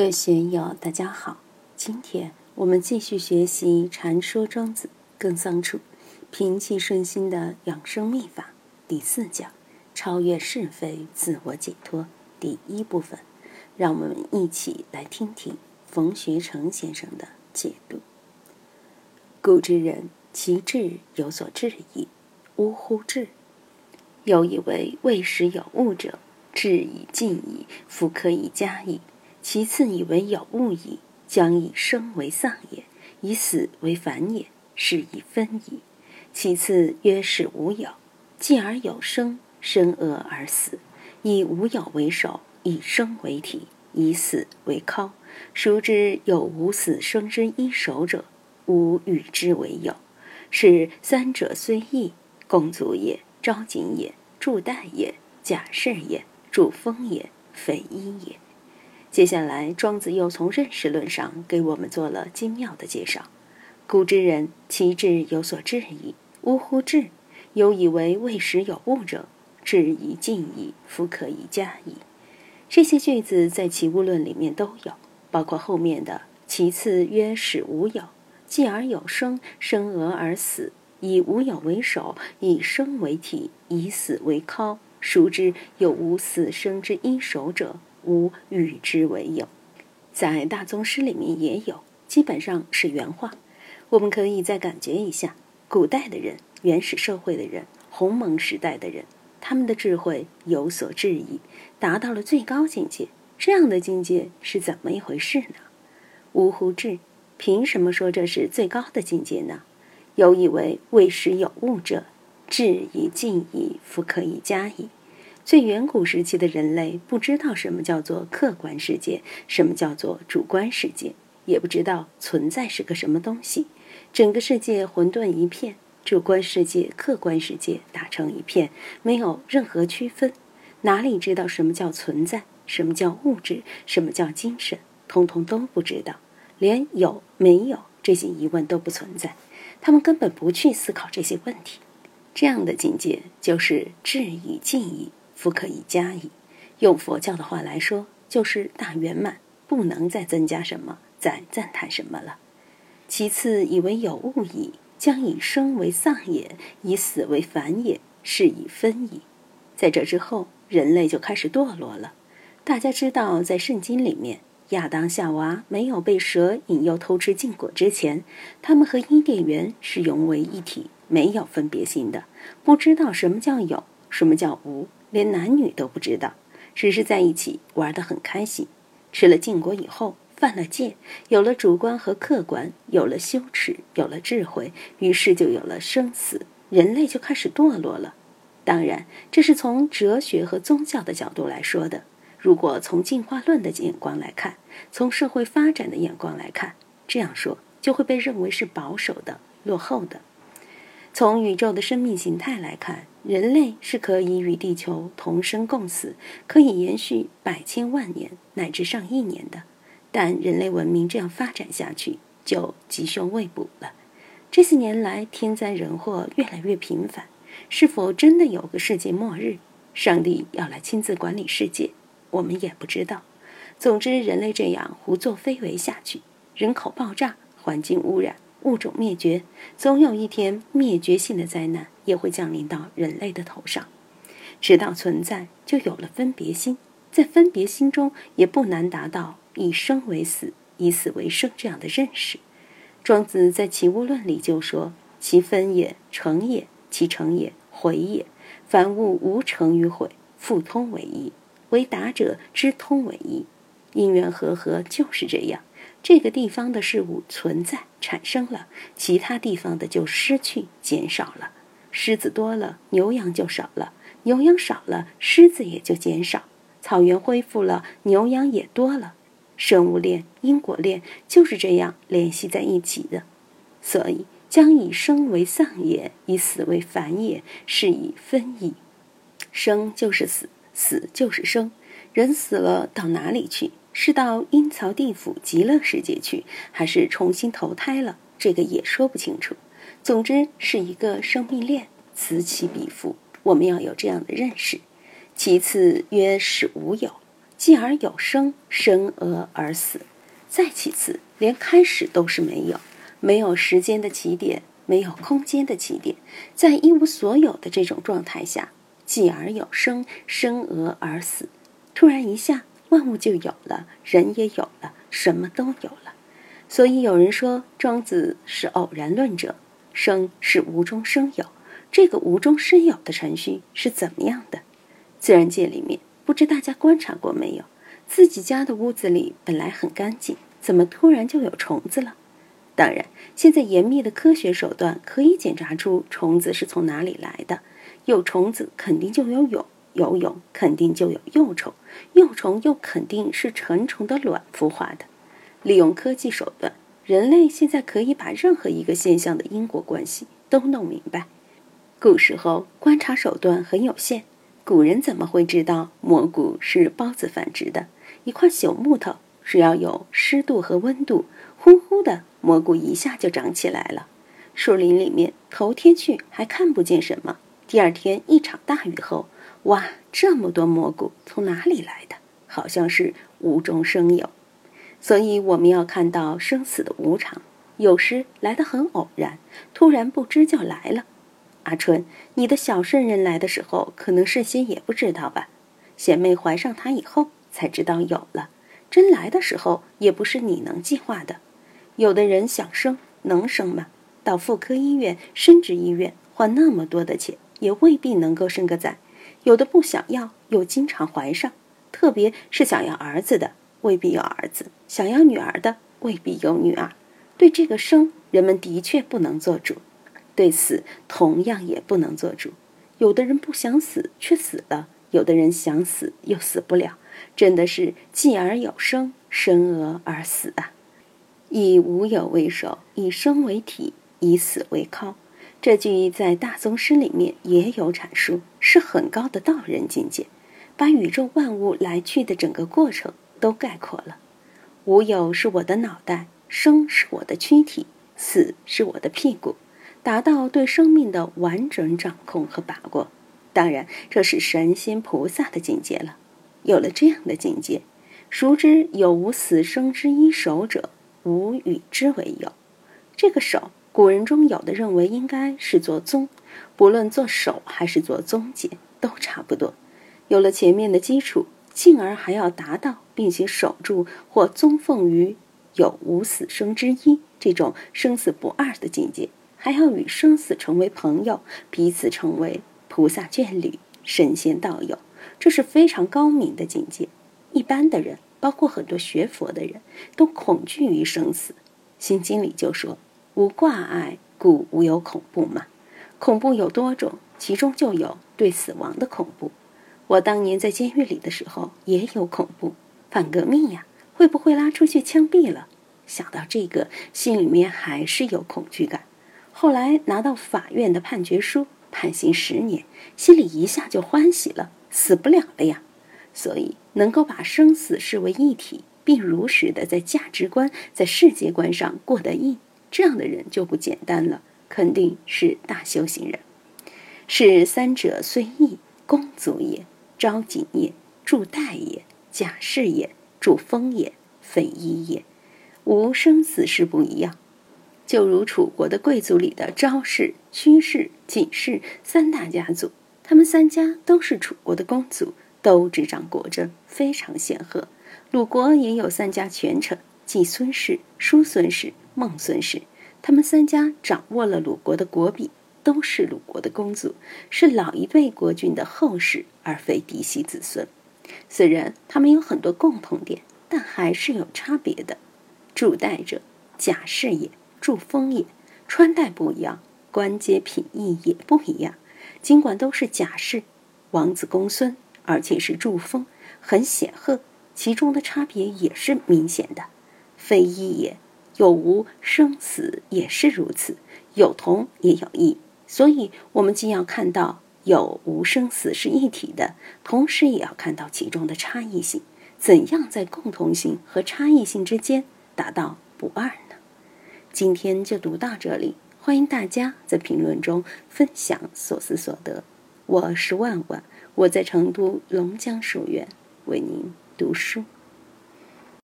各位学友，大家好！今天我们继续学习《禅说庄子耕桑处平气顺心的养生秘法》第四讲“超越是非，自我解脱”第一部分。让我们一起来听听冯学成先生的解读。古之人，其志有所质矣，呜呼！志有以为未时有物者，志以尽矣，夫可以加矣。其次以为有物矣，将以生为丧也，以死为反也，是以分矣。其次曰是无有，继而有生，生恶而死，以无有为首，以生为体，以死为尻。孰知有无死生之一首者？吾与之为有。是三者虽异，共足也，昭谨也，助代也，假释也，助风也，匪一也。接下来，庄子又从认识论上给我们做了精妙的介绍。古之人，其志有所质矣。呜呼！志有以为未时有物者，志以尽矣，夫可以加矣。这些句子在《齐物论》里面都有，包括后面的“其次曰始无有，继而有生，生俄而死，以无有为首，以生为体，以死为尻。孰知有无死生之一首者？”吾与之为友，在大宗师里面也有，基本上是原话。我们可以再感觉一下，古代的人、原始社会的人、鸿蒙时代的人，他们的智慧有所质疑，达到了最高境界。这样的境界是怎么一回事呢？呜呼！智，凭什么说这是最高的境界呢？有以为未时有物者，智以尽矣，夫可以加矣。最远古时期的人类不知道什么叫做客观世界，什么叫做主观世界，也不知道存在是个什么东西。整个世界混沌一片，主观世界、客观世界打成一片，没有任何区分。哪里知道什么叫存在，什么叫物质，什么叫精神，通通都不知道，连有没有这些疑问都不存在。他们根本不去思考这些问题。这样的境界就是质以尽矣。夫可以加矣，用佛教的话来说，就是大圆满，不能再增加什么，再赞叹什么了。其次，以为有物矣，将以生为丧也，以死为反也，是以分矣。在这之后，人类就开始堕落了。大家知道，在圣经里面，亚当夏娃没有被蛇引诱偷吃禁果之前，他们和伊甸园是融为一体，没有分别心的，不知道什么叫有，什么叫无。连男女都不知道，只是在一起玩得很开心。吃了禁果以后，犯了戒，有了主观和客观，有了羞耻，有了智慧，于是就有了生死，人类就开始堕落了。当然，这是从哲学和宗教的角度来说的。如果从进化论的眼光来看，从社会发展的眼光来看，这样说就会被认为是保守的、落后的。从宇宙的生命形态来看，人类是可以与地球同生共死，可以延续百千万年乃至上亿年的。但人类文明这样发展下去，就吉凶未卜了。这些年来，天灾人祸越来越频繁，是否真的有个世界末日？上帝要来亲自管理世界，我们也不知道。总之，人类这样胡作非为下去，人口爆炸，环境污染。物种灭绝，总有一天灭绝性的灾难也会降临到人类的头上。直到存在，就有了分别心，在分别心中，也不难达到以生为死，以死为生这样的认识。庄子在《齐物论》里就说：“其分也，成也；其成也，毁也。凡物无成与毁，复通为一。为达者知通为一。因缘和合就是这样。”这个地方的事物存在产生了，其他地方的就失去减少了。狮子多了，牛羊就少了；牛羊少了，狮子也就减少。草原恢复了，牛羊也多了。生物链、因果链就是这样联系在一起的。所以，将以生为丧也，以死为反也，是以分矣。生就是死，死就是生。人死了到哪里去？是到阴曹地府极乐世界去，还是重新投胎了？这个也说不清楚。总之是一个生命链，此起彼伏。我们要有这样的认识。其次曰是无有，继而有生，生而而死。再其次，连开始都是没有，没有时间的起点，没有空间的起点，在一无所有的这种状态下，继而有生，生而而死。突然一下，万物就有了，人也有了，什么都有了。所以有人说，庄子是偶然论者，生是无中生有。这个无中生有的程序是怎么样的？自然界里面，不知大家观察过没有？自己家的屋子里本来很干净，怎么突然就有虫子了？当然，现在严密的科学手段可以检查出虫子是从哪里来的。有虫子肯定就有蛹，游泳肯定就有幼虫，幼虫又肯定是成虫的卵孵化的。利用科技手段，人类现在可以把任何一个现象的因果关系都弄明白。古时候观察手段很有限，古人怎么会知道蘑菇是孢子繁殖的？一块朽木头，只要有湿度和温度，呼呼的蘑菇一下就长起来了。树林里面头天去还看不见什么，第二天一场大雨后，哇，这么多蘑菇从哪里来的？好像是无中生有。所以我们要看到生死的无常，有时来得很偶然，突然不知就来了。阿春，你的小圣人来的时候，可能事先也不知道吧？贤妹怀上他以后。才知道有了，真来的时候也不是你能计划的。有的人想生能生吗？到妇科医院、生殖医院花那么多的钱，也未必能够生个崽。有的不想要，又经常怀上，特别是想要儿子的，未必有儿子；想要女儿的，未必有女儿。对这个生，人们的确不能做主；对死，同样也不能做主。有的人不想死，却死了；有的人想死，又死不了。真的是继而有生，生而而死啊！以无有为首，以生为体，以死为靠。这句在大宗师里面也有阐述，是很高的道人境界，把宇宙万物来去的整个过程都概括了。无有是我的脑袋，生是我的躯体，死是我的屁股，达到对生命的完整掌控和把握。当然，这是神仙菩萨的境界了。有了这样的境界，熟知有无死生之一手者，无与之为有。这个手，古人中有的认为应该是做宗，不论做手还是做宗解，都差不多。有了前面的基础，进而还要达到并且守住或宗奉于有无死生之一这种生死不二的境界，还要与生死成为朋友，彼此成为菩萨眷侣、神仙道友。这是非常高明的境界，一般的人，包括很多学佛的人，都恐惧于生死。心经里就说：“无挂碍，故无有恐怖嘛。”恐怖有多种，其中就有对死亡的恐怖。我当年在监狱里的时候也有恐怖，反革命呀，会不会拉出去枪毙了？想到这个，心里面还是有恐惧感。后来拿到法院的判决书，判刑十年，心里一下就欢喜了。死不了了呀，所以能够把生死视为一体，并如实的在价值观、在世界观上过得硬，这样的人就不简单了，肯定是大修行人。是三者虽异，公足也，昭景也，助代也，假士也，助风也，非一也。无生死是不一样，就如楚国的贵族里的昭氏、屈氏、景氏三大家族。他们三家都是楚国的公族，都执掌国政，非常显赫。鲁国也有三家权臣，季孙氏、叔孙氏、孟孙氏。他们三家掌握了鲁国的国柄，都是鲁国的公族，是老一辈国君的后世，而非嫡系子孙。虽然他们有很多共同点，但还是有差别的。主代者，贾氏也；祝封也，穿戴不一样，官阶品义也不一样。尽管都是贾氏，王子公孙，而且是祝封，很显赫，其中的差别也是明显的。非一也，有无生死也是如此，有同也有异。所以，我们既要看到有无生死是一体的，同时也要看到其中的差异性。怎样在共同性和差异性之间达到不二呢？今天就读到这里。欢迎大家在评论中分享所思所得。我是万万，我在成都龙江书院为您。读书。